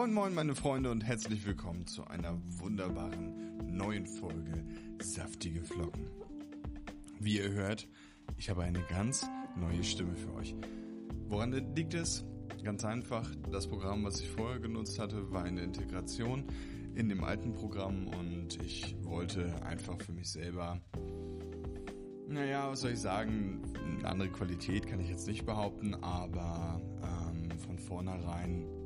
Moin moin meine Freunde und herzlich willkommen zu einer wunderbaren neuen Folge Saftige Flocken. Wie ihr hört, ich habe eine ganz neue Stimme für euch. Woran liegt es? Ganz einfach, das Programm, was ich vorher genutzt hatte, war eine Integration in dem alten Programm und ich wollte einfach für mich selber, naja, was soll ich sagen, eine andere Qualität kann ich jetzt nicht behaupten, aber ähm, von vornherein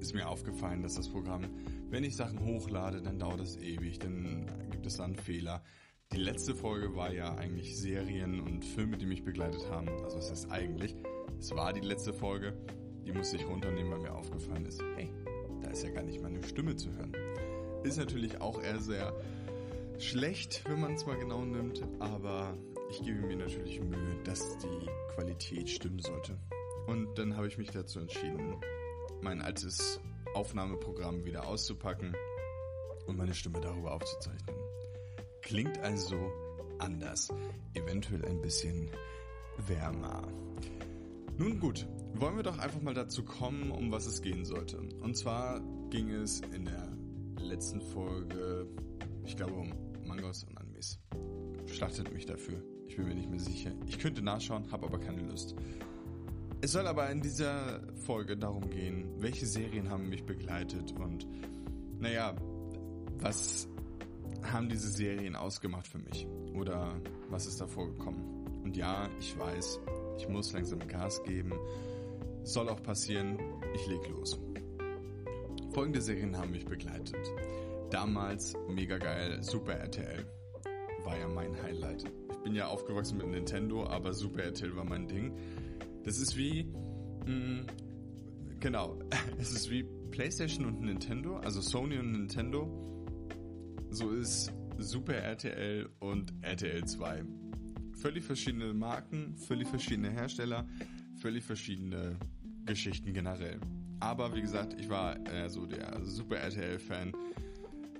ist mir aufgefallen, dass das Programm, wenn ich Sachen hochlade, dann dauert es ewig, dann gibt es dann Fehler. Die letzte Folge war ja eigentlich Serien und Filme, die mich begleitet haben. Also was heißt eigentlich? Es war die letzte Folge, die musste ich runternehmen, weil mir aufgefallen ist, hey, da ist ja gar nicht meine Stimme zu hören. Ist natürlich auch eher sehr schlecht, wenn man es mal genau nimmt, aber ich gebe mir natürlich Mühe, dass die Qualität stimmen sollte. Und dann habe ich mich dazu entschieden, mein altes Aufnahmeprogramm wieder auszupacken und meine Stimme darüber aufzuzeichnen. Klingt also anders, eventuell ein bisschen wärmer. Nun gut, wollen wir doch einfach mal dazu kommen, um was es gehen sollte. Und zwar ging es in der letzten Folge, ich glaube, um Mangos und Animes. Schlachtet mich dafür. Ich bin mir nicht mehr sicher. Ich könnte nachschauen, habe aber keine Lust. Es soll aber in dieser Folge darum gehen, welche Serien haben mich begleitet und naja, was haben diese Serien ausgemacht für mich? Oder was ist da vorgekommen? Und ja, ich weiß, ich muss langsam Gas geben. Soll auch passieren, ich leg los. Folgende Serien haben mich begleitet. Damals mega geil, Super RTL. War ja mein Highlight. Ich bin ja aufgewachsen mit Nintendo, aber Super RTL war mein Ding. Das ist wie, mh, mm, genau, es ist wie PlayStation und Nintendo, also Sony und Nintendo. So ist Super RTL und RTL 2. Völlig verschiedene Marken, völlig verschiedene Hersteller, völlig verschiedene Geschichten generell. Aber wie gesagt, ich war äh, so der Super RTL-Fan.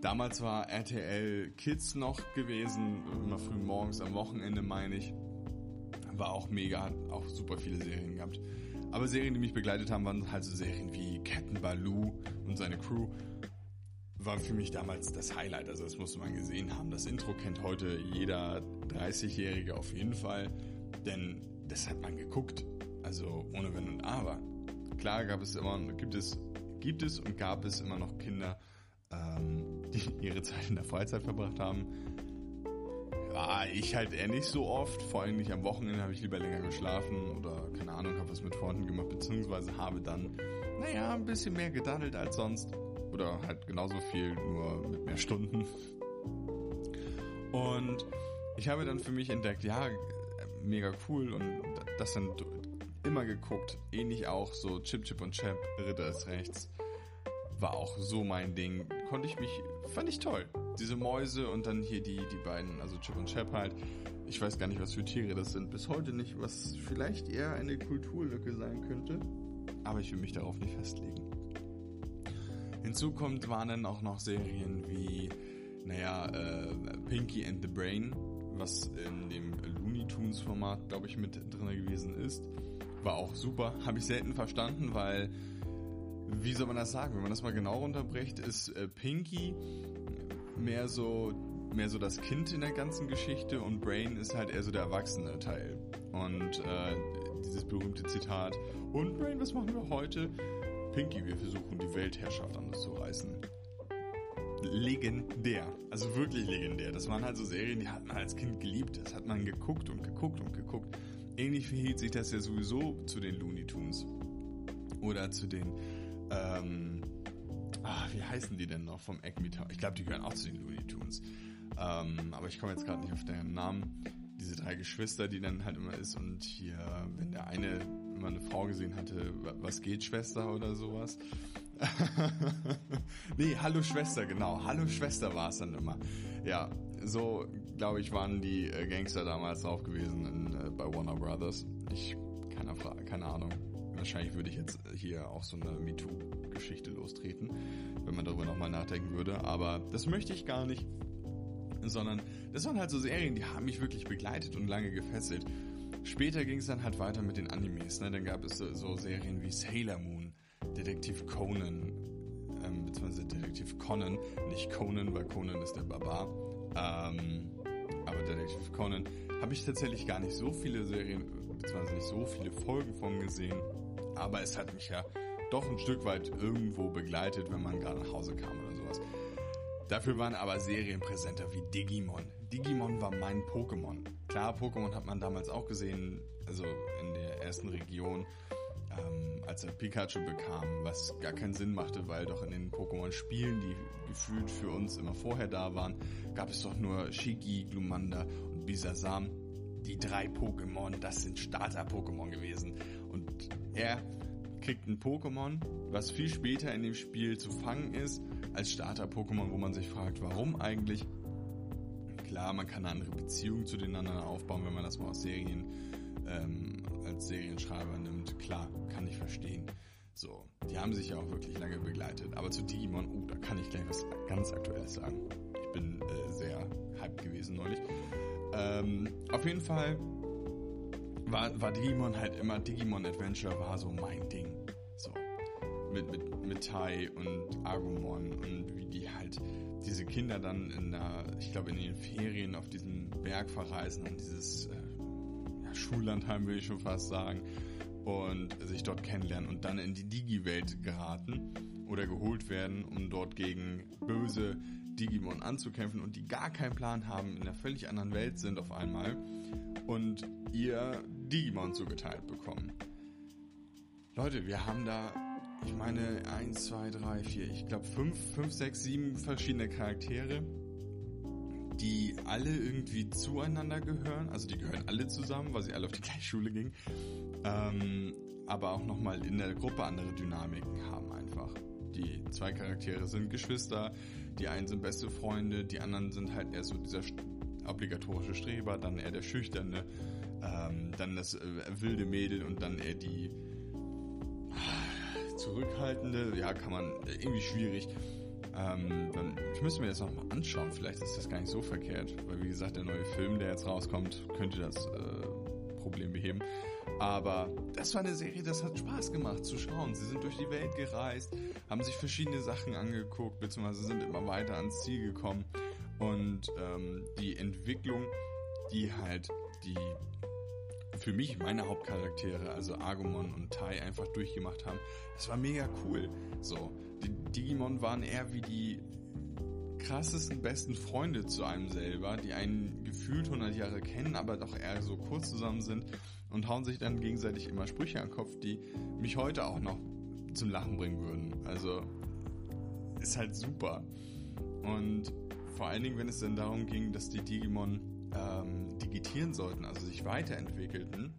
Damals war RTL Kids noch gewesen, immer früh morgens am Wochenende meine ich war auch mega, hat auch super viele Serien gehabt. Aber Serien, die mich begleitet haben, waren halt so Serien wie Captain Baloo und seine Crew. War für mich damals das Highlight, also das musste man gesehen haben. Das Intro kennt heute jeder 30-Jährige auf jeden Fall, denn das hat man geguckt. Also ohne Wenn und Aber. Klar gab es immer, gibt es, gibt es und gab es immer noch Kinder, ähm, die ihre Zeit in der Freizeit verbracht haben war ich halt eher nicht so oft. Vor allem nicht am Wochenende habe ich lieber länger geschlafen oder keine Ahnung, habe was mit Freunden gemacht, beziehungsweise habe dann, naja, ein bisschen mehr gedaddelt als sonst. Oder halt genauso viel, nur mit mehr Stunden. Und ich habe dann für mich entdeckt, ja, mega cool und das dann immer geguckt. Ähnlich auch so Chip Chip und Chap, Ritter ist rechts. War auch so mein Ding. Konnte ich mich, fand ich toll diese Mäuse und dann hier die, die beiden, also Chip und Chap halt. Ich weiß gar nicht, was für Tiere das sind. Bis heute nicht, was vielleicht eher eine Kulturlücke sein könnte. Aber ich will mich darauf nicht festlegen. Hinzu kommt waren dann auch noch Serien wie, naja, äh, Pinky and the Brain, was in dem Looney Tunes Format, glaube ich, mit drin gewesen ist. War auch super. Habe ich selten verstanden, weil, wie soll man das sagen? Wenn man das mal genau runterbricht, ist äh, Pinky mehr so mehr so das Kind in der ganzen Geschichte und Brain ist halt eher so der erwachsene Teil. Und äh, dieses berühmte Zitat, und Brain, was machen wir heute? Pinky, wir versuchen die Weltherrschaft an uns zu reißen. Legendär, also wirklich legendär. Das waren halt so Serien, die hat man als Kind geliebt. Das hat man geguckt und geguckt und geguckt. Ähnlich verhielt sich das ja sowieso zu den Looney Tunes. Oder zu den ähm, Ah, wie heißen die denn noch vom Acme Tower? Ich glaube, die gehören auch zu den Looney Tunes. Ähm, aber ich komme jetzt gerade nicht auf deren Namen. Diese drei Geschwister, die dann halt immer ist und hier, wenn der eine immer eine Frau gesehen hatte, was geht Schwester oder sowas. nee, Hallo Schwester, genau. Hallo Schwester war es dann immer. Ja, so glaube ich waren die äh, Gangster damals drauf gewesen in, äh, bei Warner Brothers. Ich keine, keine Ahnung. Wahrscheinlich würde ich jetzt hier auch so eine MeToo-Geschichte lostreten, wenn man darüber nochmal nachdenken würde. Aber das möchte ich gar nicht. Sondern das waren halt so Serien, die haben mich wirklich begleitet und lange gefesselt. Später ging es dann halt weiter mit den Animes. Ne? Dann gab es so Serien wie Sailor Moon, Detektiv Conan, ähm, beziehungsweise Detektiv Conan, nicht Conan, weil Conan ist der Barbar, ähm, aber Detektiv Conan, habe ich tatsächlich gar nicht so viele Serien, beziehungsweise nicht so viele Folgen von gesehen, aber es hat mich ja doch ein Stück weit irgendwo begleitet, wenn man gerade nach Hause kam oder sowas. Dafür waren aber Serien präsenter wie Digimon. Digimon war mein Pokémon. Klar, Pokémon hat man damals auch gesehen, also in der ersten Region, ähm, als er Pikachu bekam, was gar keinen Sinn machte, weil doch in den Pokémon-Spielen, die gefühlt für uns immer vorher da waren, gab es doch nur Shiki, Glumanda und Bisasam. Die drei Pokémon, das sind Starter-Pokémon gewesen. Und er kriegt ein Pokémon, was viel später in dem Spiel zu fangen ist, als Starter-Pokémon, wo man sich fragt, warum eigentlich? Klar, man kann eine andere Beziehung zu den anderen aufbauen, wenn man das mal aus Serien ähm, als Serienschreiber nimmt. Klar, kann ich verstehen. So, die haben sich ja auch wirklich lange begleitet. Aber zu Digimon, oh, da kann ich gleich was ganz Aktuelles sagen. Ich bin äh, sehr hyped gewesen neulich. Ähm, auf jeden Fall war, war Digimon halt immer, Digimon Adventure war so mein Ding. So. Mit, mit, mit Tai und Agumon und wie die halt diese Kinder dann in der, ich glaube in den Ferien auf diesen Berg verreisen und dieses äh, ja, Schullandheim will ich schon fast sagen und sich dort kennenlernen und dann in die Digi-Welt geraten oder geholt werden, um dort gegen böse Digimon anzukämpfen und die gar keinen Plan haben, in einer völlig anderen Welt sind auf einmal und ihr Digimon zugeteilt bekommen. Leute, wir haben da, ich meine, 1, 2, 3, 4, ich glaube 5, 5, 6, 7 verschiedene Charaktere, die alle irgendwie zueinander gehören. Also die gehören alle zusammen, weil sie alle auf die gleiche Schule gingen. Ähm, aber auch nochmal in der Gruppe andere Dynamiken haben einfach. Die zwei Charaktere sind Geschwister, die einen sind beste Freunde, die anderen sind halt eher so dieser obligatorische Streber, dann eher der Schüchterne, ähm, dann das äh, wilde Mädel und dann eher die äh, zurückhaltende. Ja, kann man äh, irgendwie schwierig. Ähm, dann, ich müsste mir das nochmal anschauen. Vielleicht ist das gar nicht so verkehrt, weil wie gesagt, der neue Film, der jetzt rauskommt, könnte das äh, Problem beheben. Aber das war eine Serie, das hat Spaß gemacht zu schauen. Sie sind durch die Welt gereist, haben sich verschiedene Sachen angeguckt, beziehungsweise sind immer weiter ans Ziel gekommen. Und ähm, die Entwicklung, die halt die für mich meine Hauptcharaktere, also Agumon und Tai, einfach durchgemacht haben, das war mega cool. So, die Digimon waren eher wie die krassesten besten Freunde zu einem selber, die einen gefühlt 100 Jahre kennen, aber doch eher so kurz zusammen sind und hauen sich dann gegenseitig immer Sprüche an den Kopf, die mich heute auch noch zum Lachen bringen würden. Also ist halt super. Und vor allen Dingen, wenn es dann darum ging, dass die Digimon ähm, digitieren sollten, also sich weiterentwickelten.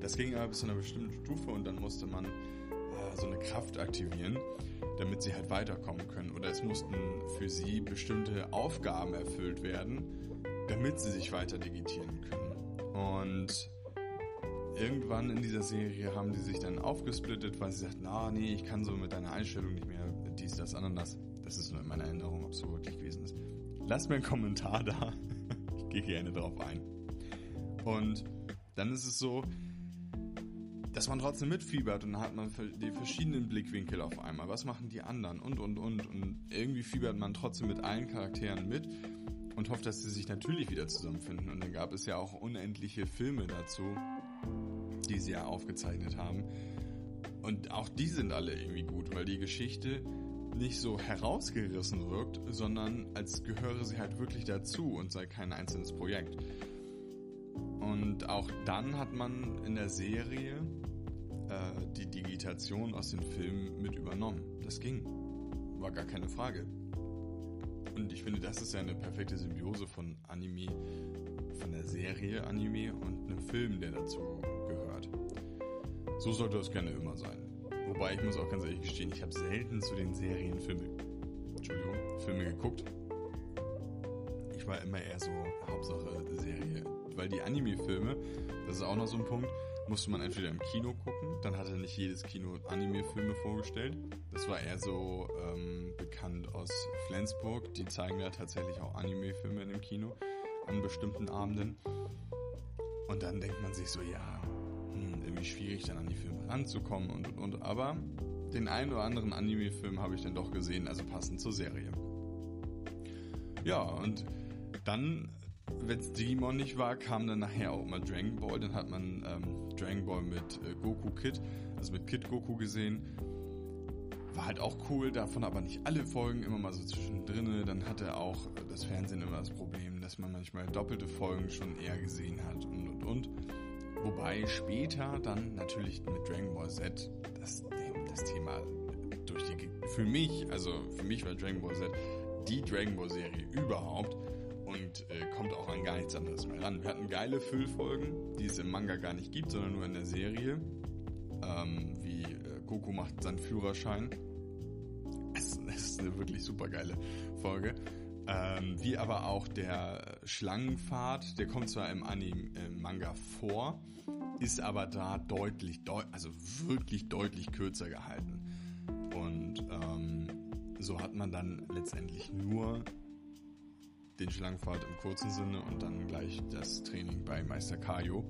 Das ging aber bis zu einer bestimmten Stufe und dann musste man äh, so eine Kraft aktivieren, damit sie halt weiterkommen können. Oder es mussten für sie bestimmte Aufgaben erfüllt werden, damit sie sich weiter digitieren können. Und irgendwann in dieser Serie haben die sich dann aufgesplittet, weil sie sagten, ah nee, ich kann so mit deiner Einstellung nicht mehr dies, das, Ananas. Das ist nur in meiner Erinnerung, ob es so wirklich gewesen ist. Lasst mir einen Kommentar da gehe gerne drauf ein. Und dann ist es so, dass man trotzdem mitfiebert und dann hat man die verschiedenen Blickwinkel auf einmal. Was machen die anderen und und und und irgendwie fiebert man trotzdem mit allen Charakteren mit und hofft, dass sie sich natürlich wieder zusammenfinden. Und dann gab es ja auch unendliche Filme dazu, die sie ja aufgezeichnet haben. Und auch die sind alle irgendwie gut, weil die Geschichte nicht so herausgerissen wirkt, sondern als gehöre sie halt wirklich dazu und sei kein einzelnes Projekt. Und auch dann hat man in der Serie äh, die Digitation aus den Filmen mit übernommen. Das ging. War gar keine Frage. Und ich finde, das ist ja eine perfekte Symbiose von Anime, von der Serie Anime und einem Film, der dazu gehört. So sollte es gerne immer sein. Wobei ich muss auch ganz ehrlich gestehen, ich habe selten zu den Serien Filme, Entschuldigung, Filme geguckt. Ich war immer eher so Hauptsache Serie. Weil die Anime-Filme, das ist auch noch so ein Punkt, musste man entweder im Kino gucken, dann hatte nicht jedes Kino Anime-Filme vorgestellt. Das war eher so ähm, bekannt aus Flensburg. Die zeigen da tatsächlich auch Anime-Filme in dem Kino an bestimmten Abenden. Und dann denkt man sich so, ja, irgendwie schwierig, dann an die Filme ranzukommen und und und. Aber den einen oder anderen Anime-Film habe ich dann doch gesehen, also passend zur Serie. Ja, und dann, wenn es Digimon nicht war, kam dann nachher auch mal Dragon Ball. Dann hat man ähm, Dragon Ball mit äh, Goku Kid, also mit Kid Goku gesehen. War halt auch cool, davon aber nicht alle Folgen, immer mal so zwischendrin. Dann hatte auch das Fernsehen immer das Problem, dass man manchmal doppelte Folgen schon eher gesehen hat und und und. Wobei später dann natürlich mit Dragon Ball Z das, das Thema durch die, für mich, also für mich war Dragon Ball Z die Dragon Ball Serie überhaupt und äh, kommt auch an gar nichts anderes mehr ran. Wir hatten geile Füllfolgen, die es im Manga gar nicht gibt, sondern nur in der Serie. Ähm, wie äh, Goku macht seinen Führerschein. Es, es ist eine wirklich super geile Folge. Ähm, wie aber auch der Schlangenpfad, der kommt zwar im Anime, im Manga vor, ist aber da deutlich, deut also wirklich deutlich kürzer gehalten. Und ähm, so hat man dann letztendlich nur den Schlangenpfad im kurzen Sinne und dann gleich das Training bei Meister Kaio.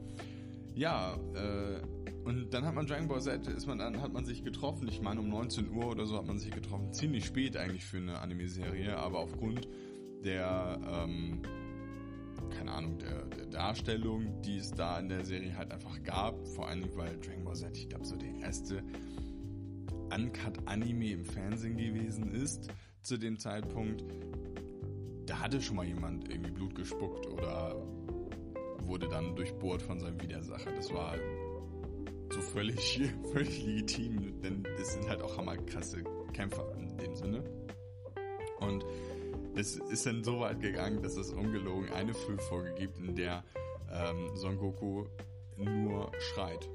Ja, äh, und dann hat man Dragon Ball Z, ist man dann, hat man sich getroffen. Ich meine, um 19 Uhr oder so hat man sich getroffen. Ziemlich spät eigentlich für eine Anime-Serie, aber aufgrund der, ähm, keine Ahnung, der, der Darstellung, die es da in der Serie halt einfach gab. Vor allem, weil Dragon Ball Z, ich glaube, so der erste Uncut-Anime im Fernsehen gewesen ist zu dem Zeitpunkt. Da hatte schon mal jemand irgendwie Blut gespuckt oder wurde dann durchbohrt von seinem Widersacher. Das war so völlig, völlig legitim, denn das sind halt auch hammerkrasse Kämpfer in dem Sinne. Und es ist dann so weit gegangen, dass es ungelogen eine Füllfolge gibt, in der ähm, Son Goku nur schreit.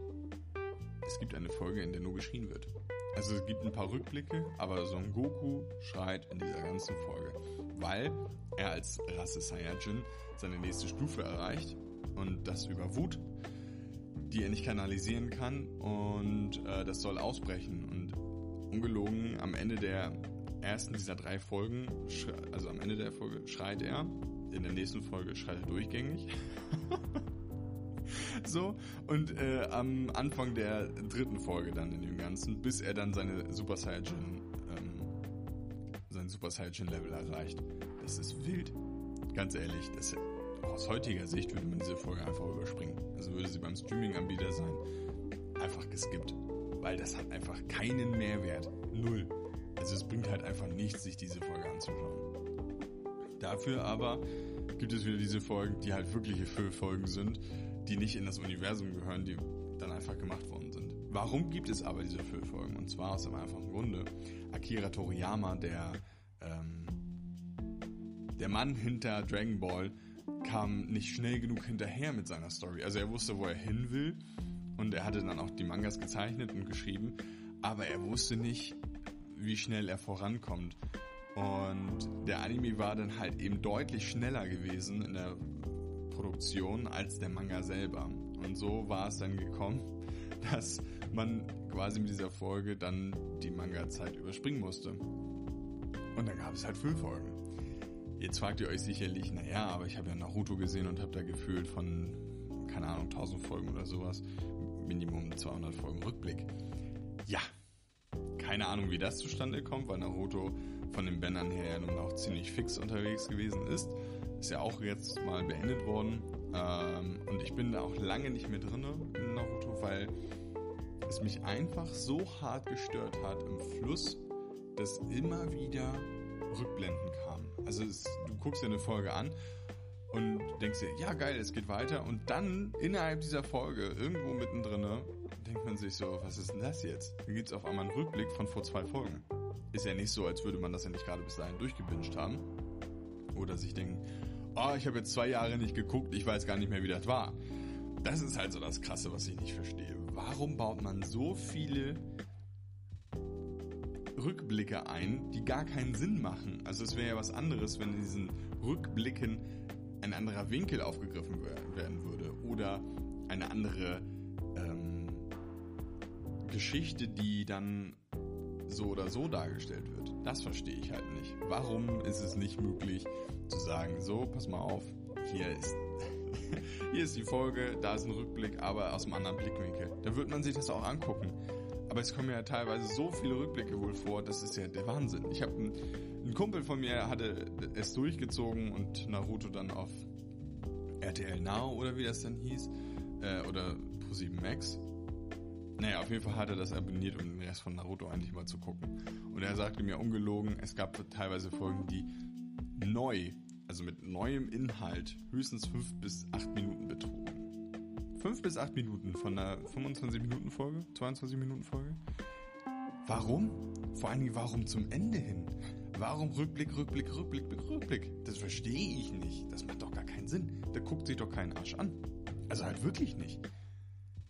Es gibt eine Folge, in der nur geschrien wird. Also es gibt ein paar Rückblicke, aber Son Goku schreit in dieser ganzen Folge, weil er als Rasse Saiyajin seine nächste Stufe erreicht und das über Wut, die er nicht kanalisieren kann und äh, das soll ausbrechen und ungelogen am Ende der ersten dieser drei Folgen, also am Ende der Folge schreit er, in der nächsten Folge schreit er durchgängig. so, und äh, am Anfang der dritten Folge dann in dem Ganzen, bis er dann seine Super Saiyajin, ähm, sein Super Saiyajin Level erreicht. Das ist wild. Ganz ehrlich, das, aus heutiger Sicht würde man diese Folge einfach überspringen. Also würde sie beim Streaming-Anbieter sein, einfach geskippt. Weil das hat einfach keinen Mehrwert. Null. Also es bringt halt einfach nichts, sich diese Folge anzuschauen. Dafür aber gibt es wieder diese Folgen, die halt wirkliche Füllfolgen sind, die nicht in das Universum gehören, die dann einfach gemacht worden sind. Warum gibt es aber diese Füllfolgen? Und zwar aus dem einfachen Grunde. Akira Toriyama, der, ähm, der Mann hinter Dragon Ball, kam nicht schnell genug hinterher mit seiner Story. Also er wusste, wo er hin will und er hatte dann auch die Mangas gezeichnet und geschrieben, aber er wusste nicht, wie schnell er vorankommt. Und der Anime war dann halt eben deutlich schneller gewesen in der Produktion als der Manga selber. Und so war es dann gekommen, dass man quasi mit dieser Folge dann die Manga-Zeit überspringen musste. Und dann gab es halt fünf Folgen. Jetzt fragt ihr euch sicherlich, naja, aber ich habe ja Naruto gesehen und habe da gefühlt von, keine Ahnung, 1000 Folgen oder sowas, Minimum 200 Folgen Rückblick. Ja, keine Ahnung, wie das zustande kommt, weil Naruto von den Bändern her ja nun auch ziemlich fix unterwegs gewesen ist. Ist ja auch jetzt mal beendet worden. Ähm, und ich bin da auch lange nicht mehr drin in Naruto, weil es mich einfach so hart gestört hat im Fluss, dass immer wieder Rückblenden kamen. Also es, du guckst dir eine Folge an und denkst dir, ja geil, es geht weiter. Und dann innerhalb dieser Folge, irgendwo mittendrin, denkt man sich so, was ist denn das jetzt? Dann gibt es auf einmal einen Rückblick von vor zwei Folgen. Ist ja nicht so, als würde man das ja nicht gerade bis dahin durchgewünscht haben. Oder sich denken, oh, ich habe jetzt zwei Jahre nicht geguckt, ich weiß gar nicht mehr, wie das war. Das ist halt so das Krasse, was ich nicht verstehe. Warum baut man so viele Rückblicke ein, die gar keinen Sinn machen? Also es wäre ja was anderes, wenn in diesen Rückblicken ein anderer Winkel aufgegriffen werden würde oder eine andere Geschichte, die dann so oder so dargestellt wird. Das verstehe ich halt nicht. Warum ist es nicht möglich zu sagen, so, pass mal auf, hier ist, hier ist die Folge, da ist ein Rückblick, aber aus einem anderen Blickwinkel. Da wird man sich das auch angucken. Aber es kommen ja teilweise so viele Rückblicke wohl vor, das ist ja der Wahnsinn. Ich habe einen, ein Kumpel von mir hatte es durchgezogen und Naruto dann auf RTL Now oder wie das dann hieß, äh, oder Pro7 Max. Naja, auf jeden Fall hat er das abonniert, um den Rest von Naruto eigentlich mal zu gucken. Und er sagte mir ungelogen, es gab teilweise Folgen, die neu, also mit neuem Inhalt, höchstens fünf bis acht Minuten betrugen. Fünf bis acht Minuten von einer 25-Minuten-Folge, 22-Minuten-Folge. Warum? Vor allen Dingen, warum zum Ende hin? Warum Rückblick, Rückblick, Rückblick, Rückblick? Das verstehe ich nicht. Das macht doch gar keinen Sinn. Da guckt sich doch keinen Arsch an. Also halt wirklich nicht.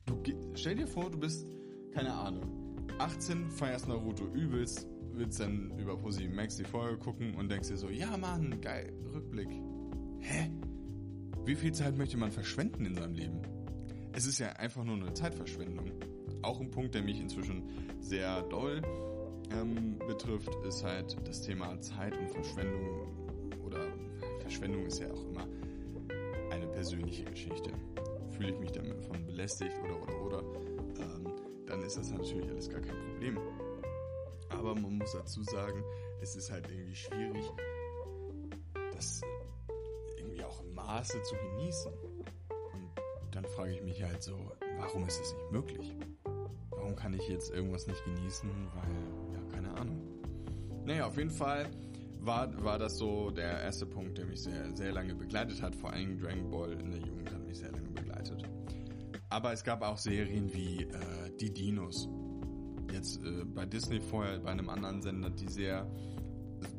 Du stell dir vor, du bist, keine Ahnung, 18, feierst Naruto übelst, willst dann über ProSieben Max die Folge gucken und denkst dir so, ja Mann, geil, Rückblick. Hä? Wie viel Zeit möchte man verschwenden in seinem Leben? Es ist ja einfach nur eine Zeitverschwendung. Auch ein Punkt, der mich inzwischen sehr doll ähm, betrifft, ist halt das Thema Zeit und Verschwendung. Oder Verschwendung ist ja auch immer eine persönliche Geschichte. Fühle ich mich damit von belästigt oder oder oder, ähm, dann ist das natürlich alles gar kein Problem. Aber man muss dazu sagen, es ist halt irgendwie schwierig, das irgendwie auch im Maße zu genießen. Und dann frage ich mich halt so, warum ist es nicht möglich? Warum kann ich jetzt irgendwas nicht genießen? Weil, ja, keine Ahnung. Naja, auf jeden Fall war, war das so der erste Punkt, der mich sehr, sehr lange begleitet hat. Vor allem Dragon Ball in der Jugend Aber es gab auch Serien wie äh, Die Dinos jetzt äh, bei Disney vorher bei einem anderen Sender, die sehr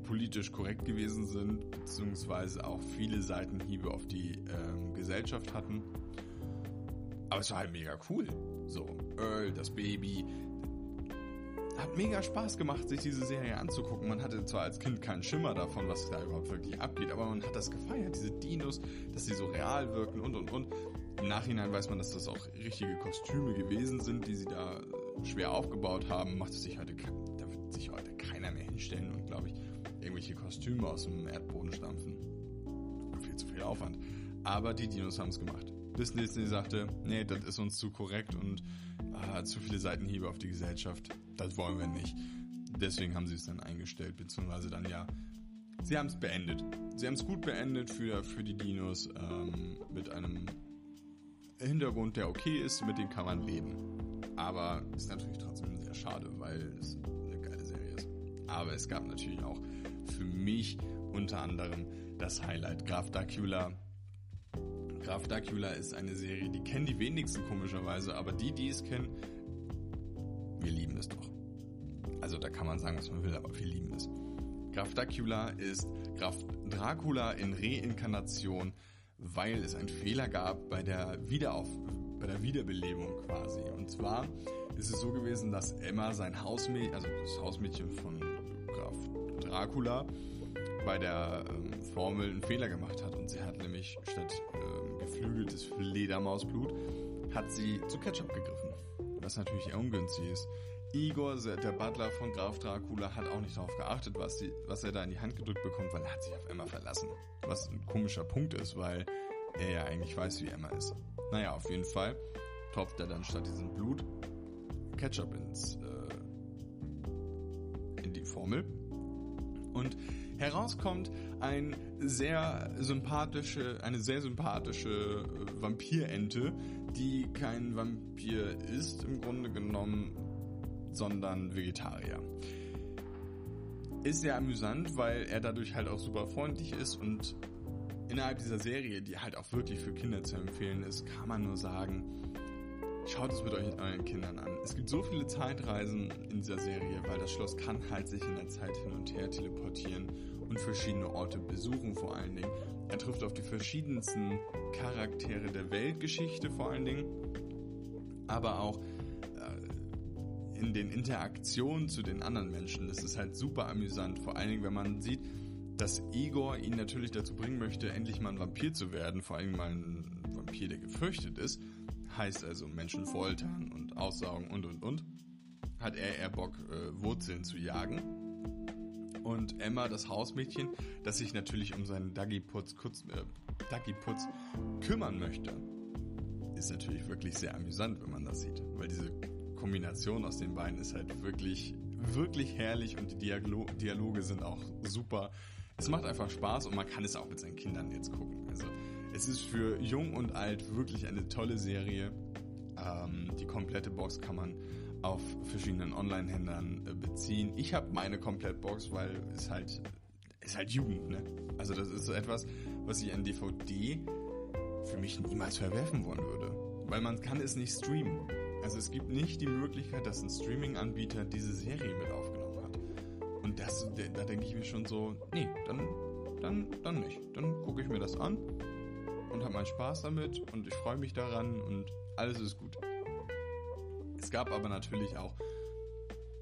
politisch korrekt gewesen sind, beziehungsweise auch viele Seitenhiebe auf die ähm, Gesellschaft hatten. Aber es war halt mega cool. So, Earl, das Baby. Hat mega Spaß gemacht, sich diese Serie anzugucken. Man hatte zwar als Kind keinen Schimmer davon, was da überhaupt wirklich abgeht, aber man hat das gefeiert. Diese Dinos, dass sie so real wirken und und und. Im Nachhinein weiß man, dass das auch richtige Kostüme gewesen sind, die sie da schwer aufgebaut haben, macht es sich heute, da wird sich heute keiner mehr hinstellen und glaube ich, irgendwelche Kostüme aus dem Erdboden stampfen. Viel zu viel Aufwand. Aber die Dinos haben es gemacht. Bis Disney sagte, nee, das ist uns zu korrekt und ah, zu viele Seitenhiebe auf die Gesellschaft. Das wollen wir nicht. Deswegen haben sie es dann eingestellt, beziehungsweise dann ja, sie haben es beendet. Sie haben es gut beendet für, für die Dinos ähm, mit einem Hintergrund, der okay ist, mit dem kann man leben. Aber ist natürlich trotzdem sehr schade, weil es eine geile Serie ist. Aber es gab natürlich auch für mich unter anderem das Highlight Graf Dracula. Graf Dracula ist eine Serie, die kennen die wenigsten komischerweise, aber die, die es kennen, wir lieben es doch. Also da kann man sagen, was man will, aber wir lieben es. Graf Dracula ist Graf Dracula in Reinkarnation, weil es einen Fehler gab bei der Wiederauf bei der Wiederbelebung quasi. Und zwar ist es so gewesen, dass Emma sein Hausmädchen, also das Hausmädchen von Graf Dracula, bei der ähm, Formel einen Fehler gemacht hat. Und sie hat nämlich statt ähm, geflügeltes Fledermausblut, hat sie zu Ketchup gegriffen. Was natürlich eher ungünstig ist. Igor, der Butler von Graf Dracula, hat auch nicht darauf geachtet, was, die, was er da in die Hand gedrückt bekommt, weil er hat sich auf Emma verlassen. Was ein komischer Punkt ist, weil er ja eigentlich weiß, wie Emma ist. Naja, auf jeden Fall tropft er dann statt diesem Blut Ketchup ins, äh, in die Formel. Und herauskommt ein sehr sympathische, eine sehr sympathische äh, Vampirente, die kein Vampir ist im Grunde genommen, sondern Vegetarier. Ist sehr amüsant, weil er dadurch halt auch super freundlich ist und innerhalb dieser Serie, die halt auch wirklich für Kinder zu empfehlen ist, kann man nur sagen, schaut es mit euch euren Kindern an. Es gibt so viele Zeitreisen in dieser Serie, weil das Schloss kann halt sich in der Zeit hin und her teleportieren und verschiedene Orte besuchen vor allen Dingen. Er trifft auf die verschiedensten Charaktere der Weltgeschichte vor allen Dingen, aber auch in den Interaktionen zu den anderen Menschen. Das ist halt super amüsant, vor allen Dingen, wenn man sieht, dass Igor ihn natürlich dazu bringen möchte, endlich mal ein Vampir zu werden, vor allem mal ein Vampir, der gefürchtet ist, heißt also Menschen foltern und aussaugen und und und, hat er eher Bock, äh, Wurzeln zu jagen. Und Emma, das Hausmädchen, das sich natürlich um seinen Duggy-Putz äh, Duggy kümmern möchte, ist natürlich wirklich sehr amüsant, wenn man das sieht. Weil diese Kombination aus den beiden ist halt wirklich, wirklich herrlich und die Dialo Dialoge sind auch super. Es macht einfach Spaß und man kann es auch mit seinen Kindern jetzt gucken. Also es ist für jung und alt wirklich eine tolle Serie. Ähm, die komplette Box kann man auf verschiedenen Online-Händlern äh, beziehen. Ich habe meine Komplettbox, weil es halt ist halt Jugend, ne? Also das ist so etwas, was ich an DVD für mich niemals verwerfen wollen würde, weil man kann es nicht streamen. Also es gibt nicht die Möglichkeit, dass ein Streaming-Anbieter diese Serie mit aufgenommen hat. Und das, da denke ich mir schon so, nee, dann, dann, dann nicht. Dann gucke ich mir das an und habe meinen Spaß damit und ich freue mich daran und alles ist gut. Es gab aber natürlich auch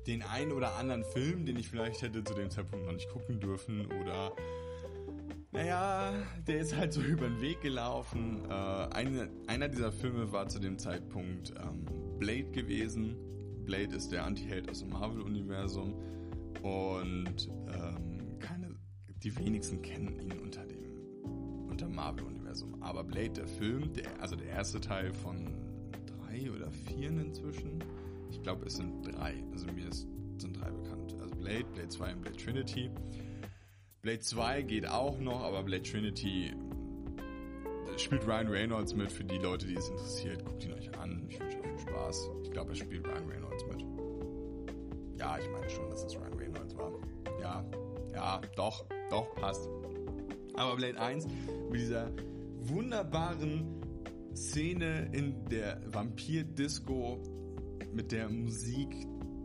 den einen oder anderen Film, den ich vielleicht hätte zu dem Zeitpunkt noch nicht gucken dürfen oder naja, der ist halt so über den Weg gelaufen. Äh, eine, einer dieser Filme war zu dem Zeitpunkt ähm, Blade gewesen. Blade ist der Anti-Held aus dem Marvel-Universum und ähm, keine, die wenigsten kennen ihn unter dem unter Marvel-Universum. Aber Blade, der Film, der, also der erste Teil von drei oder vier inzwischen, ich glaube, es sind drei. Also mir ist, sind drei bekannt. Also Blade, Blade 2 und Blade Trinity. Blade 2 geht auch noch, aber Blade Trinity spielt Ryan Reynolds mit. Für die Leute, die es interessiert, guckt ihn euch an. Ich wünsche Spaß. Ich glaube, er spielt Ryan Reynolds mit. Ja, ich meine schon, dass es Ryan Reynolds war. Ja, ja, doch, doch, passt. Aber Blade 1 mit dieser wunderbaren Szene in der Vampir-Disco mit der Musik,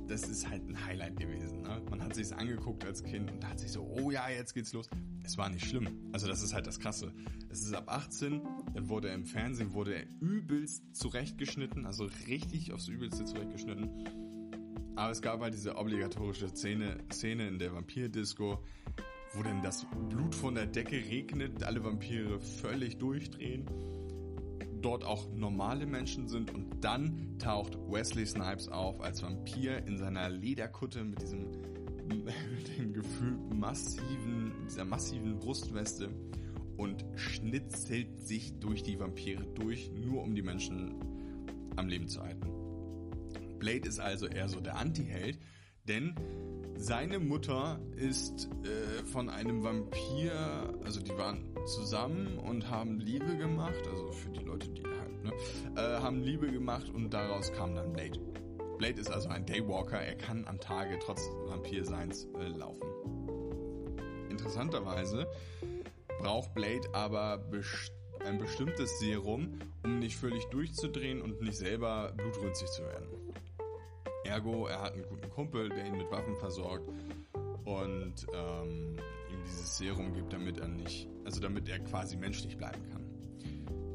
das ist halt ein Highlight gewesen. Ne? Man hat sich's angeguckt als Kind und hat sich so, oh ja, jetzt geht's los. Es war nicht schlimm. Also das ist halt das Krasse. Es ist ab 18, dann wurde er im Fernsehen, wurde er übelst zurechtgeschnitten, also richtig aufs Übelste zurechtgeschnitten. Aber es gab halt diese obligatorische Szene, Szene in der Vampir-Disco, wo dann das Blut von der Decke regnet, alle Vampire völlig durchdrehen dort auch normale Menschen sind und dann taucht Wesley Snipes auf als Vampir in seiner Lederkutte mit diesem mit dem Gefühl massiven, dieser massiven Brustweste und schnitzelt sich durch die Vampire durch, nur um die Menschen am Leben zu halten. Blade ist also eher so der Anti-Held, denn seine Mutter ist äh, von einem Vampir, also die waren zusammen und haben Liebe gemacht, also für die Leute, die halt, ne, äh, haben Liebe gemacht und daraus kam dann Blade. Blade ist also ein Daywalker, er kann am Tage trotz Vampirseins äh, laufen. Interessanterweise braucht Blade aber best ein bestimmtes Serum, um nicht völlig durchzudrehen und nicht selber blutrünstig zu werden. Ergo, er hat einen guten Kumpel, der ihn mit Waffen versorgt und ähm, ihm dieses Serum gibt, damit er nicht, also damit er quasi menschlich bleiben kann.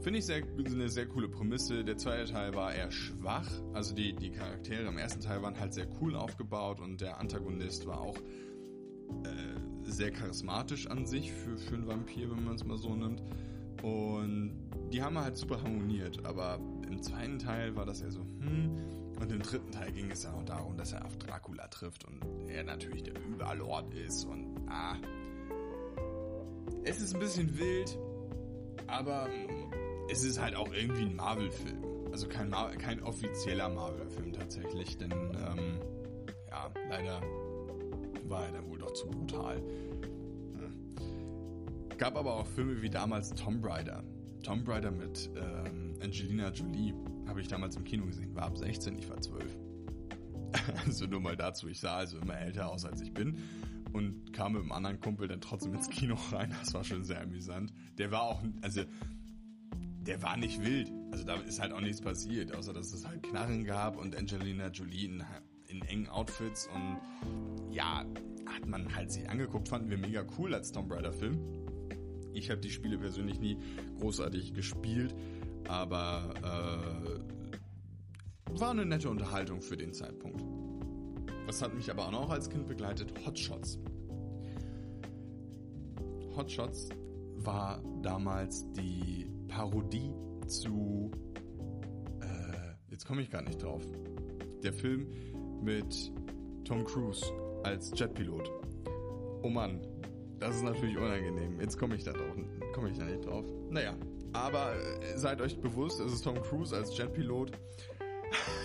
Finde ich sehr, eine sehr coole Prämisse. Der zweite Teil war eher schwach. Also die, die Charaktere im ersten Teil waren halt sehr cool aufgebaut und der Antagonist war auch äh, sehr charismatisch an sich für, für Vampir, wenn man es mal so nimmt. Und die haben halt super harmoniert. Aber im zweiten Teil war das eher so, hm, und im dritten Teil ging es ja auch darum, dass er auf Dracula trifft und er natürlich der Überlord ist und ah. Es ist ein bisschen wild, aber es ist halt auch irgendwie ein Marvel-Film. Also kein, Mar kein offizieller Marvel-Film tatsächlich, denn ähm, ja, leider war er dann wohl doch zu brutal. Ja. Gab aber auch Filme wie damals Tomb Raider. Tomb Raider mit ähm, Angelina Jolie habe ich damals im Kino gesehen. War ab 16, ich war 12. also nur mal dazu, ich sah also immer älter aus als ich bin und kam mit einem anderen Kumpel dann trotzdem ins Kino rein. Das war schon sehr amüsant. Der war auch, also der war nicht wild. Also da ist halt auch nichts passiert, außer dass es halt Knarren gab und Angelina Jolie in, in engen Outfits und ja, hat man halt sich angeguckt, fanden wir mega cool als Tomb Raider Film. Ich habe die Spiele persönlich nie großartig gespielt, aber äh, war eine nette Unterhaltung für den Zeitpunkt. Was hat mich aber auch noch als Kind begleitet? Hotshots. Hotshots war damals die Parodie zu. Äh, jetzt komme ich gar nicht drauf. Der Film mit Tom Cruise als Jetpilot. Oh Mann, das ist natürlich unangenehm. Jetzt komme ich da drauf, komme ich da nicht drauf. Naja, aber äh, seid euch bewusst, es ist Tom Cruise als Jetpilot.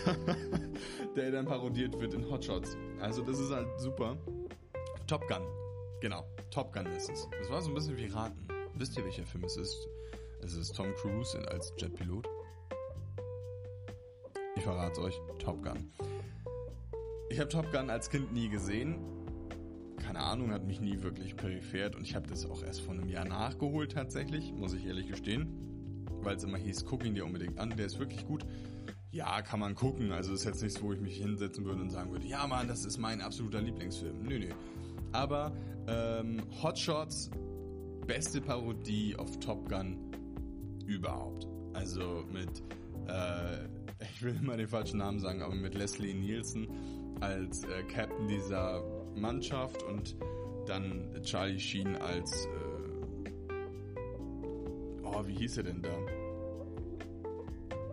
der dann parodiert wird in Hotshots. Also das ist halt super. Top Gun. Genau, Top Gun ist es. Das war so ein bisschen wie Raten. Wisst ihr, welcher Film es ist? Es ist Tom Cruise als Jetpilot. Ich verrate euch, Top Gun. Ich habe Top Gun als Kind nie gesehen. Keine Ahnung, hat mich nie wirklich peripheert und ich habe das auch erst vor einem Jahr nachgeholt tatsächlich, muss ich ehrlich gestehen. Weil es immer hieß, guck ihn dir unbedingt an, der ist wirklich gut. Ja, kann man gucken. Also ist jetzt nichts, wo ich mich hinsetzen würde und sagen würde, ja Mann, das ist mein absoluter Lieblingsfilm. Nö, nö. Aber ähm, Hotshots, beste Parodie auf Top Gun überhaupt. Also mit, äh, ich will immer den falschen Namen sagen, aber mit Leslie Nielsen als äh, Captain dieser Mannschaft und dann Charlie Sheen als, äh, oh, wie hieß er denn da?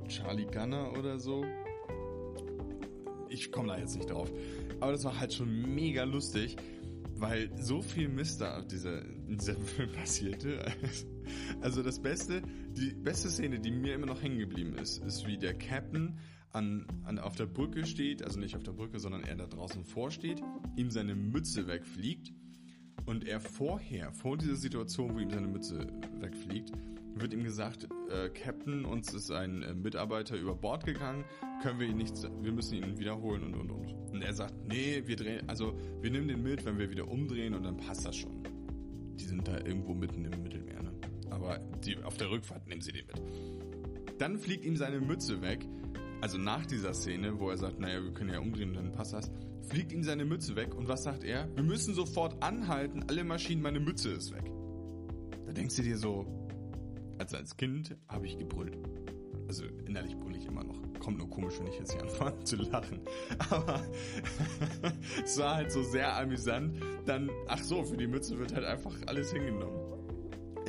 Charlie Gunner oder so? Ich komme da jetzt nicht drauf. Aber das war halt schon mega lustig, weil so viel Mist da dieser, in diesem Film passierte. Also das Beste, die beste Szene, die mir immer noch hängen geblieben ist, ist wie der Captain an, an, auf der Brücke steht, also nicht auf der Brücke, sondern er da draußen vorsteht, ihm seine Mütze wegfliegt und er vorher, vor dieser Situation, wo ihm seine Mütze wegfliegt, wird ihm gesagt, äh, Captain, uns ist ein äh, Mitarbeiter über Bord gegangen, können wir ihn nicht, wir müssen ihn wiederholen und und und. Und er sagt, nee, wir drehen, also wir nehmen den mit, wenn wir wieder umdrehen und dann passt das schon. Die sind da irgendwo mitten im Mittelmeer, ne? Aber die, auf der Rückfahrt nehmen sie den mit. Dann fliegt ihm seine Mütze weg also nach dieser Szene, wo er sagt, naja, wir können ja umdrehen dann passt das, fliegt ihm seine Mütze weg und was sagt er? Wir müssen sofort anhalten, alle Maschinen, meine Mütze ist weg. Da denkst du dir so, also als Kind habe ich gebrüllt. Also innerlich brülle ich immer noch. Kommt nur komisch, wenn ich jetzt hier anfange zu lachen. Aber es war halt so sehr amüsant. Dann, ach so, für die Mütze wird halt einfach alles hingenommen.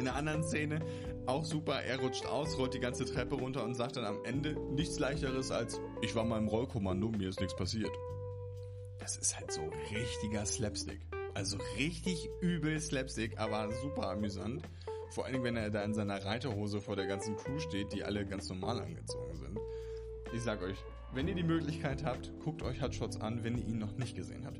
In einer anderen Szene auch super, er rutscht aus, rollt die ganze Treppe runter und sagt dann am Ende nichts leichteres als ich war mal im Rollkommando, mir ist nichts passiert. Das ist halt so richtiger Slapstick. Also richtig übel Slapstick, aber super amüsant. Vor allem, wenn er da in seiner Reiterhose vor der ganzen Crew steht, die alle ganz normal angezogen sind. Ich sag euch, wenn ihr die Möglichkeit habt, guckt euch Hotshots an, wenn ihr ihn noch nicht gesehen habt.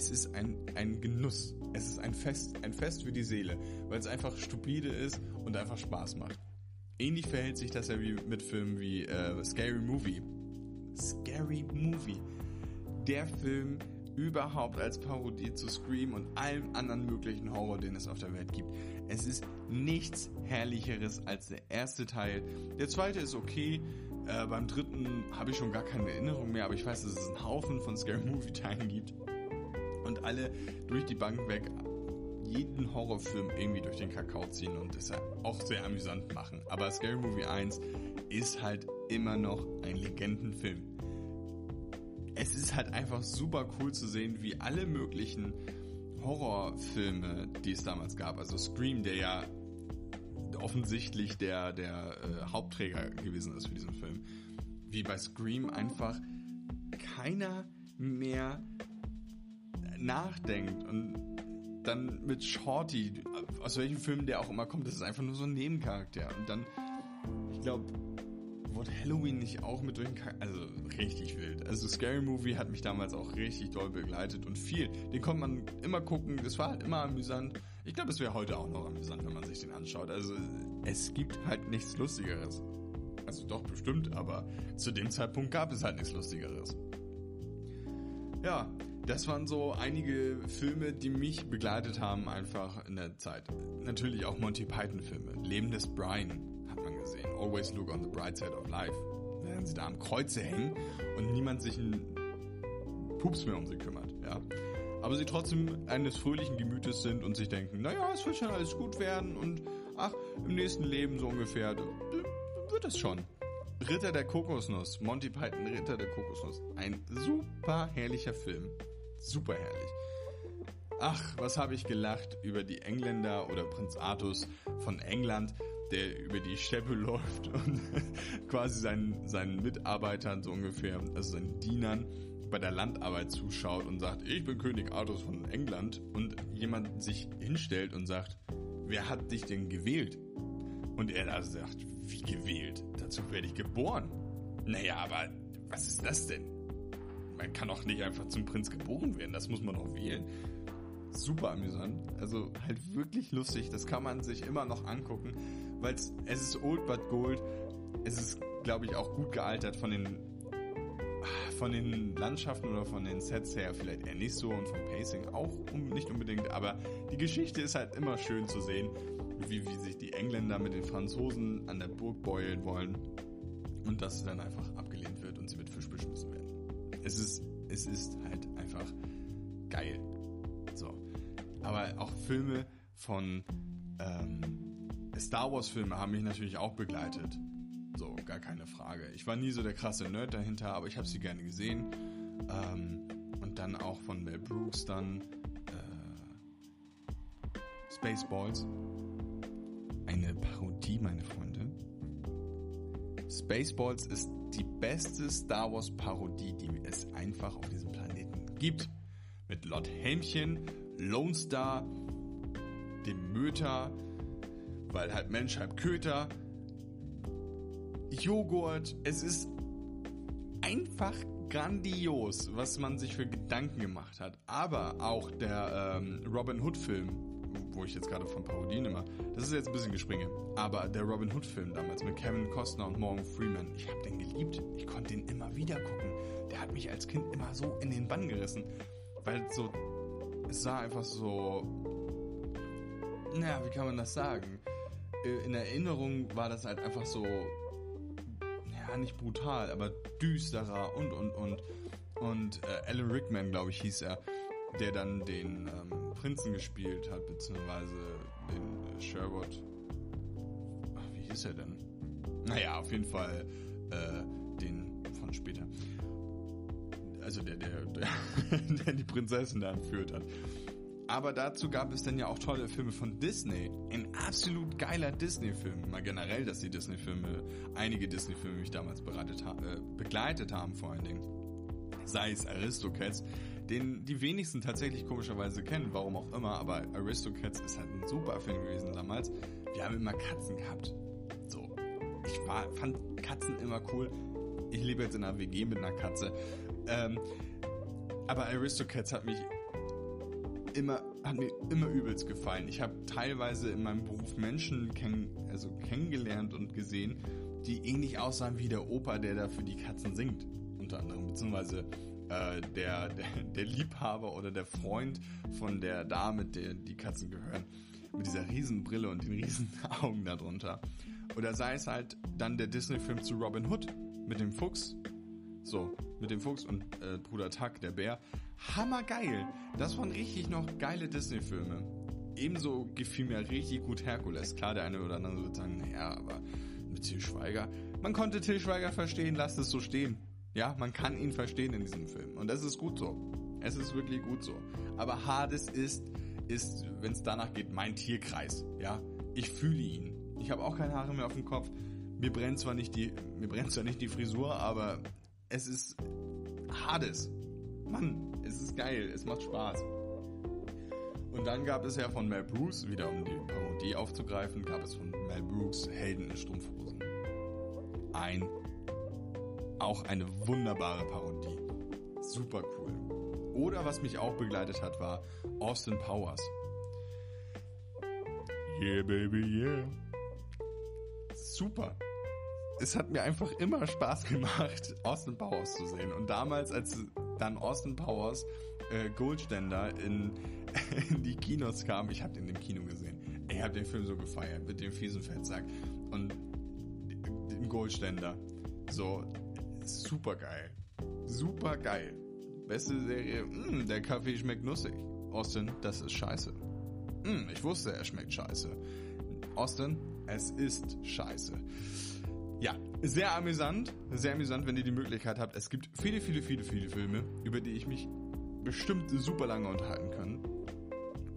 Es ist ein, ein Genuss. Es ist ein Fest, ein Fest für die Seele, weil es einfach stupide ist und einfach Spaß macht. Ähnlich verhält sich das ja wie mit Filmen wie äh, Scary Movie. Scary Movie. Der Film überhaupt als Parodie zu Scream und allem anderen möglichen Horror, den es auf der Welt gibt. Es ist nichts herrlicheres als der erste Teil. Der zweite ist okay. Äh, beim dritten habe ich schon gar keine Erinnerung mehr, aber ich weiß, dass es einen Haufen von Scary Movie Teilen gibt und alle durch die Bank weg jeden Horrorfilm irgendwie durch den Kakao ziehen und das auch sehr amüsant machen. Aber Scary Movie 1 ist halt immer noch ein Legendenfilm. Es ist halt einfach super cool zu sehen, wie alle möglichen Horrorfilme, die es damals gab, also Scream, der ja offensichtlich der, der äh, Hauptträger gewesen ist für diesen Film, wie bei Scream einfach keiner mehr nachdenkt und dann mit Shorty, aus welchem Film der auch immer kommt, das ist einfach nur so ein Nebencharakter. Und dann, ich glaube, wurde Halloween nicht auch mit durch den also richtig wild. Also Scary Movie hat mich damals auch richtig doll begleitet und viel. Den konnte man immer gucken, das war halt immer amüsant. Ich glaube, es wäre heute auch noch amüsant, wenn man sich den anschaut. Also es gibt halt nichts Lustigeres. Also doch bestimmt, aber zu dem Zeitpunkt gab es halt nichts Lustigeres. Ja, das waren so einige Filme, die mich begleitet haben einfach in der Zeit. Natürlich auch Monty Python Filme. Leben des Brian hat man gesehen. Always look on the bright side of life. Während sie da am Kreuze hängen und niemand sich einen Pups mehr um sie kümmert, ja. Aber sie trotzdem eines fröhlichen Gemütes sind und sich denken, naja, es wird schon alles gut werden und ach, im nächsten Leben so ungefähr wird es schon. Ritter der Kokosnuss, Monty Python Ritter der Kokosnuss. Ein super herrlicher Film. Super herrlich. Ach, was habe ich gelacht über die Engländer oder Prinz Artus von England, der über die Steppe läuft und quasi seinen, seinen Mitarbeitern so ungefähr, also seinen Dienern, bei der Landarbeit zuschaut und sagt, ich bin König Artus von England und jemand sich hinstellt und sagt, wer hat dich denn gewählt? Und er da sagt, wie gewählt? Dazu werde ich geboren. Naja, aber was ist das denn? Man kann auch nicht einfach zum Prinz geboren werden, das muss man auch wählen. Super amüsant, also halt wirklich lustig, das kann man sich immer noch angucken, weil es ist old but gold. Es ist, glaube ich, auch gut gealtert von den von den Landschaften oder von den Sets her vielleicht eher nicht so und vom Pacing auch nicht unbedingt, aber die Geschichte ist halt immer schön zu sehen, wie, wie sich die Engländer mit den Franzosen an der Burg beulen wollen und dass dann einfach Es ist, es ist halt einfach geil. So. Aber auch Filme von ähm, Star Wars Filme haben mich natürlich auch begleitet. So, gar keine Frage. Ich war nie so der krasse Nerd dahinter, aber ich habe sie gerne gesehen. Ähm, und dann auch von Mel Brooks dann äh, Spaceballs. Eine Parodie, meine Freunde. Spaceballs ist die beste Star Wars Parodie, die es einfach auf diesem Planeten gibt. Mit Lord Helmchen, Lone Star, dem Möter, weil halt Mensch, halb Köter, Joghurt. Es ist einfach grandios, was man sich für Gedanken gemacht hat. Aber auch der ähm, Robin Hood Film, wo ich jetzt gerade von Parodien immer, das ist jetzt ein bisschen Gespringe, aber der Robin Hood Film damals mit Kevin Costner und Morgan Freeman, ich habe den geliebt. Ich konnte den immer wieder gucken. Der hat mich als Kind immer so in den Bann gerissen, weil so es sah einfach so naja, wie kann man das sagen? Äh, in Erinnerung war das halt einfach so ja, nicht brutal, aber düsterer und, und, und. Und äh, Alan Rickman, glaube ich, hieß er, der dann den ähm, Prinzen gespielt hat, beziehungsweise den äh, Sherwood. Ach, wie hieß er denn? Naja, auf jeden Fall äh, den von später. Also der, der, der, der die Prinzessin da entführt hat. Aber dazu gab es dann ja auch tolle Filme von Disney. Ein absolut geiler Disney-Film. Mal generell, dass die Disney-Filme, einige Disney-Filme mich damals beratet, äh, begleitet haben vor allen Dingen. Sei es Aristocats, den die wenigsten tatsächlich komischerweise kennen, warum auch immer, aber Aristocats ist halt ein super Film gewesen damals. Wir haben immer Katzen gehabt. So. Ich war, fand Katzen immer cool. Ich lebe jetzt in einer WG mit einer Katze. Ähm, aber Aristocats hat mich immer, hat mir immer übelst gefallen. Ich habe teilweise in meinem Beruf Menschen kenn, also kennengelernt und gesehen, die ähnlich aussahen wie der Opa, der da für die Katzen singt, unter anderem, beziehungsweise äh, der, der, der Liebhaber oder der Freund von der Dame, der die Katzen gehören, mit dieser riesen Brille und den riesen Augen darunter. Oder sei es halt dann der Disney-Film zu Robin Hood mit dem Fuchs. So, mit dem Fuchs und äh, Bruder Tuck, der Bär hammergeil. Das waren richtig noch geile Disney-Filme. Ebenso gefiel mir richtig gut Herkules. Klar, der eine oder andere wird sagen, naja, aber mit Til Schweiger. Man konnte Til Schweiger verstehen, lasst es so stehen. Ja, man kann ihn verstehen in diesem Film. Und das ist gut so. Es ist wirklich gut so. Aber Hades ist, ist, wenn es danach geht, mein Tierkreis. Ja, ich fühle ihn. Ich habe auch keine Haare mehr auf dem Kopf. Mir brennt zwar nicht die, mir brennt zwar nicht die Frisur, aber es ist Hades. Mann, es ist geil, es macht Spaß. Und dann gab es ja von Mel Brooks, wieder um die Parodie aufzugreifen, gab es von Mel Brooks Helden in Strumpfhosen. Ein, auch eine wunderbare Parodie. Super cool. Oder was mich auch begleitet hat, war Austin Powers. Yeah, baby, yeah. Super. Es hat mir einfach immer Spaß gemacht, Austin Powers zu sehen. Und damals, als dann Austin Powers äh, Goldständer in, in die Kinos kam. Ich habe den im Kino gesehen. Ich habe den Film so gefeiert mit dem fiesen Fettsack und dem Goldständer. So super geil, super geil. Beste Serie. Mm, der Kaffee schmeckt nussig. Austin, das ist scheiße. Mm, ich wusste, er schmeckt scheiße. Austin, es ist scheiße. Ja, sehr amüsant, sehr amüsant, wenn ihr die Möglichkeit habt. Es gibt viele, viele, viele, viele Filme, über die ich mich bestimmt super lange unterhalten kann.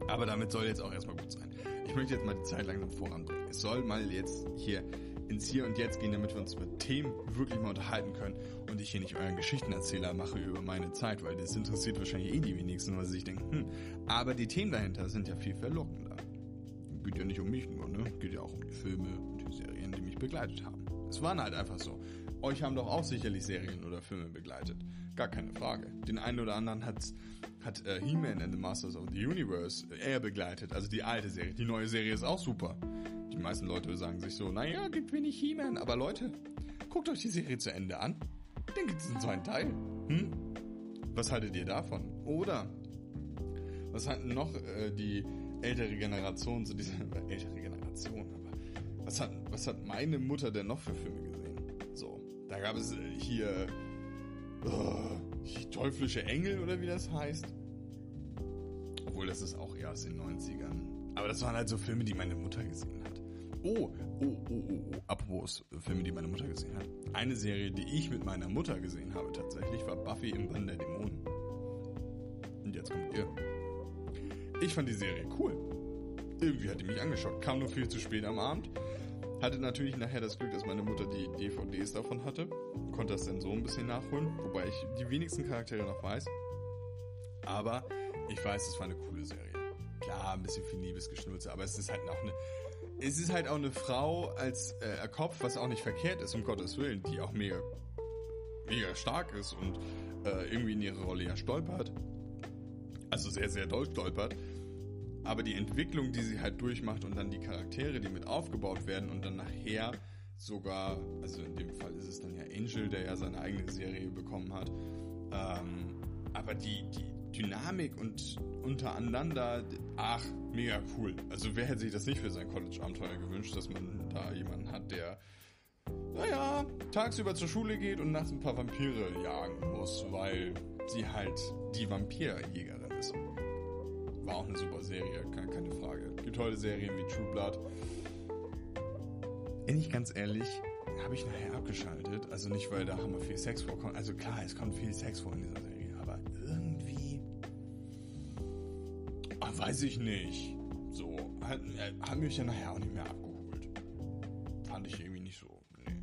Aber damit soll jetzt auch erstmal gut sein. Ich möchte jetzt mal die Zeit langsam voranbringen. Es soll mal jetzt hier ins Hier und Jetzt gehen, damit wir uns über Themen wirklich mal unterhalten können und ich hier nicht euren Geschichtenerzähler mache über meine Zeit, weil das interessiert wahrscheinlich eh die wenigsten, weil sie sich denken, hm, aber die Themen dahinter sind ja viel verlockender. Geht ja nicht um mich nur, ne? Geht ja auch um die Filme und die Serien, die mich begleitet haben. Es waren halt einfach so. euch haben doch auch sicherlich Serien oder Filme begleitet. Gar keine Frage. Den einen oder anderen hat, hat äh, He-Man and the Masters of the Universe eher begleitet. Also die alte Serie. Die neue Serie ist auch super. Die meisten Leute sagen sich so, naja, gibt wenig He-Man. Aber Leute, guckt euch die Serie zu Ende an. Dann gibt es einen zweiten Teil. Hm? Was haltet ihr davon? Oder was halten noch äh, die ältere Generation zu dieser äh, ältere Generation? Aber was hat was hat meine Mutter denn noch für Filme gesehen? So, da gab es äh, hier oh, teuflische Engel oder wie das heißt. Obwohl das ist auch eher aus den 90ern. Aber das waren halt so Filme, die meine Mutter gesehen hat. Oh, oh, oh, oh, oh, apropos Filme, die meine Mutter gesehen hat. Eine Serie, die ich mit meiner Mutter gesehen habe tatsächlich, war Buffy im Bann der Dämonen. Und jetzt kommt ihr. Ich fand die Serie cool. Irgendwie hat die mich angeschaut. Kam nur viel zu spät am Abend. Hatte natürlich nachher das Glück, dass meine Mutter die DVDs davon hatte. Konnte das dann so ein bisschen nachholen. Wobei ich die wenigsten Charaktere noch weiß. Aber ich weiß, es war eine coole Serie. Klar, ein bisschen viel Liebesgeschnulze, aber es ist halt auch eine es ist halt auch eine Frau als äh, Kopf, was auch nicht verkehrt ist, um Gottes Willen, die auch mega, mega stark ist und äh, irgendwie in ihre Rolle ja stolpert. Also sehr, sehr doll stolpert. Aber die Entwicklung, die sie halt durchmacht und dann die Charaktere, die mit aufgebaut werden und dann nachher sogar, also in dem Fall ist es dann ja Angel, der ja seine eigene Serie bekommen hat. Ähm, aber die, die Dynamik und untereinander, ach, mega cool. Also wer hätte sich das nicht für sein College-Abenteuer gewünscht, dass man da jemanden hat, der, naja, tagsüber zur Schule geht und nachts ein paar Vampire jagen muss, weil sie halt die Vampirjägerin ist. War auch eine super Serie, keine Frage. Gibt heute Serien wie True Blood. Bin ich ganz ehrlich, habe ich nachher abgeschaltet. Also nicht, weil da haben wir viel Sex vorkommt. Also klar, es kommt viel Sex vor in dieser Serie weiß ich nicht. So, haben mich ja nachher auch nicht mehr abgeholt. Fand ich irgendwie nicht so. Nee.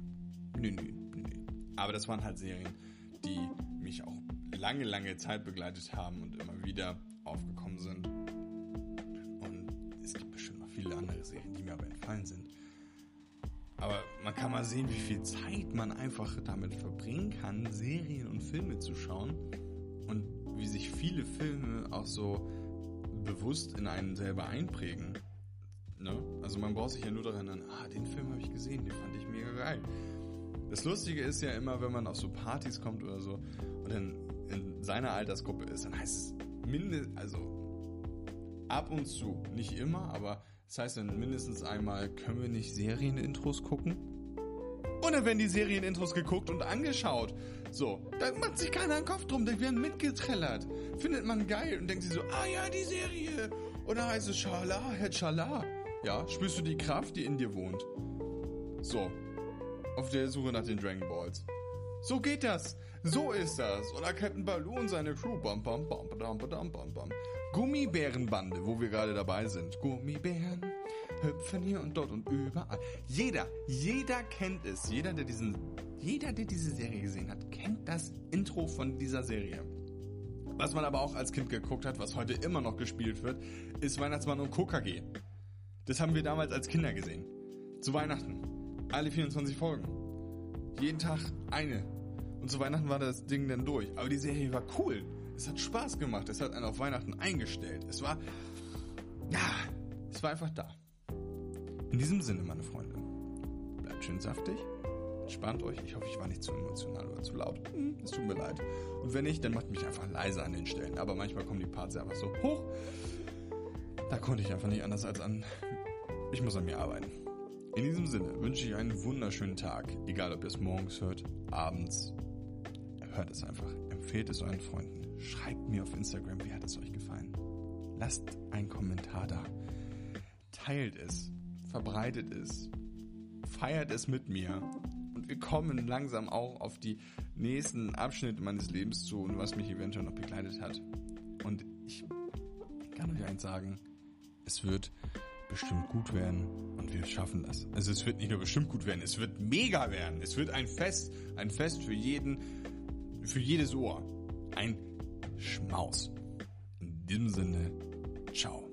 Nee, nee, nee. Aber das waren halt Serien, die mich auch lange, lange Zeit begleitet haben und immer wieder aufgekommen sind. Und es gibt bestimmt noch viele andere Serien, die mir aber entfallen sind. Aber man kann mal sehen, wie viel Zeit man einfach damit verbringen kann, Serien und Filme zu schauen. Und wie sich viele Filme auch so bewusst in einen selber einprägen. Ne? Also man braucht sich ja nur daran erinnern, ah, den Film habe ich gesehen, den fand ich mega geil. Das Lustige ist ja immer, wenn man auf so Partys kommt oder so und dann in seiner Altersgruppe ist, dann heißt es mindestens, also ab und zu, nicht immer, aber das heißt dann mindestens einmal, können wir nicht Serienintros gucken? Und dann werden die Serienintros geguckt und angeschaut. So, da macht sich keiner einen Kopf drum, die werden mitgetrellert. Findet man geil und denkt sich so, ah ja, die Serie. Und dann heißt es Schala, Herr Schala. Ja, spürst du die Kraft, die in dir wohnt? So, auf der Suche nach den Dragon Balls. So geht das. So ist das. Oder Captain Baloo und seine Crew. Bam, bam, bam, bam, bam, bam, bam. Gummibärenbande, wo wir gerade dabei sind. Gummibären hüpfen hier und dort und überall. Jeder, jeder kennt es. Jeder, der diesen, jeder, der diese Serie gesehen hat, kennt das Intro von dieser Serie. Was man aber auch als Kind geguckt hat, was heute immer noch gespielt wird, ist Weihnachtsmann und KKG. Das haben wir damals als Kinder gesehen. Zu Weihnachten. Alle 24 Folgen. Jeden Tag eine. Und zu Weihnachten war das Ding dann durch. Aber die Serie war cool. Es hat Spaß gemacht. Es hat einen auf Weihnachten eingestellt. Es war, ja, es war einfach da. In diesem Sinne, meine Freunde, bleibt schön saftig, entspannt euch. Ich hoffe, ich war nicht zu emotional oder zu laut. Hm, es tut mir leid. Und wenn nicht, dann macht mich einfach leise an den Stellen. Aber manchmal kommen die Parts einfach so hoch. Da konnte ich einfach nicht anders als an. Ich muss an mir arbeiten. In diesem Sinne wünsche ich einen wunderschönen Tag. Egal, ob ihr es morgens hört, abends. Hört es einfach. Empfehlt es euren Freunden. Schreibt mir auf Instagram, wie hat es euch gefallen. Lasst einen Kommentar da. Teilt es verbreitet ist. Feiert es mit mir. Und wir kommen langsam auch auf die nächsten Abschnitte meines Lebens zu und was mich eventuell noch begleitet hat. Und ich kann euch eins sagen, es wird bestimmt gut werden und wir schaffen das. Also es wird nicht nur bestimmt gut werden, es wird mega werden. Es wird ein Fest, ein Fest für jeden, für jedes Ohr. Ein Schmaus. In diesem Sinne, ciao.